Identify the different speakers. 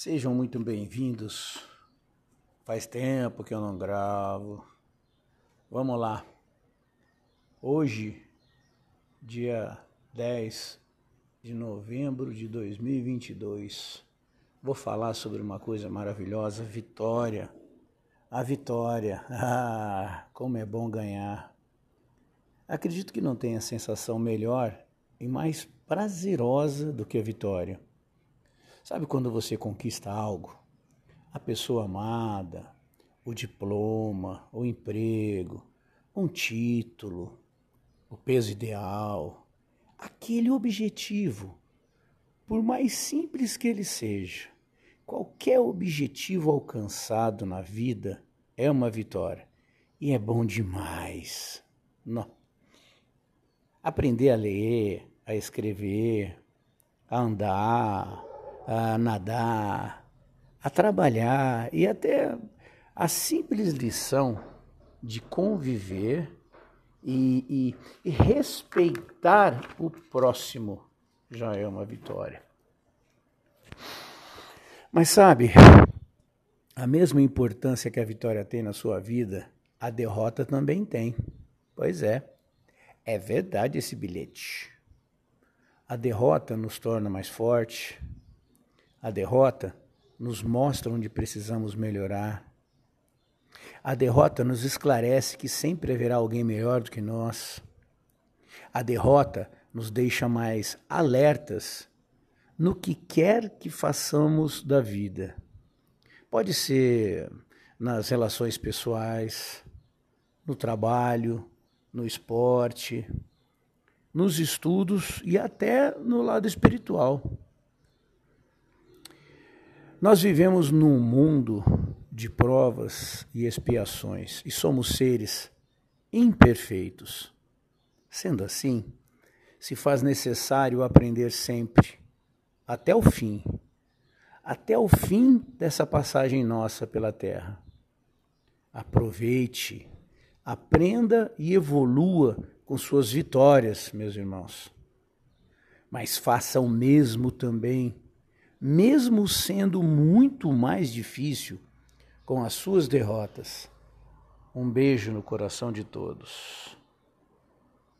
Speaker 1: Sejam muito bem-vindos. Faz tempo que eu não gravo. Vamos lá. Hoje, dia 10 de novembro de 2022, vou falar sobre uma coisa maravilhosa: vitória. A vitória. Ah, como é bom ganhar. Acredito que não tenha sensação melhor e mais prazerosa do que a vitória. Sabe quando você conquista algo? A pessoa amada, o diploma, o emprego, um título, o peso ideal, aquele objetivo, por mais simples que ele seja, qualquer objetivo alcançado na vida é uma vitória e é bom demais. Não. Aprender a ler, a escrever, a andar, a nadar, a trabalhar e até a simples lição de conviver e, e, e respeitar o próximo já é uma vitória. Mas sabe, a mesma importância que a vitória tem na sua vida, a derrota também tem. Pois é, é verdade esse bilhete. A derrota nos torna mais forte, a derrota nos mostra onde precisamos melhorar. A derrota nos esclarece que sempre haverá alguém melhor do que nós. A derrota nos deixa mais alertas no que quer que façamos da vida. Pode ser nas relações pessoais, no trabalho, no esporte, nos estudos e até no lado espiritual. Nós vivemos num mundo de provas e expiações e somos seres imperfeitos. Sendo assim, se faz necessário aprender sempre, até o fim, até o fim dessa passagem nossa pela Terra. Aproveite, aprenda e evolua com suas vitórias, meus irmãos. Mas faça o mesmo também mesmo sendo muito mais difícil com as suas derrotas. Um beijo no coração de todos.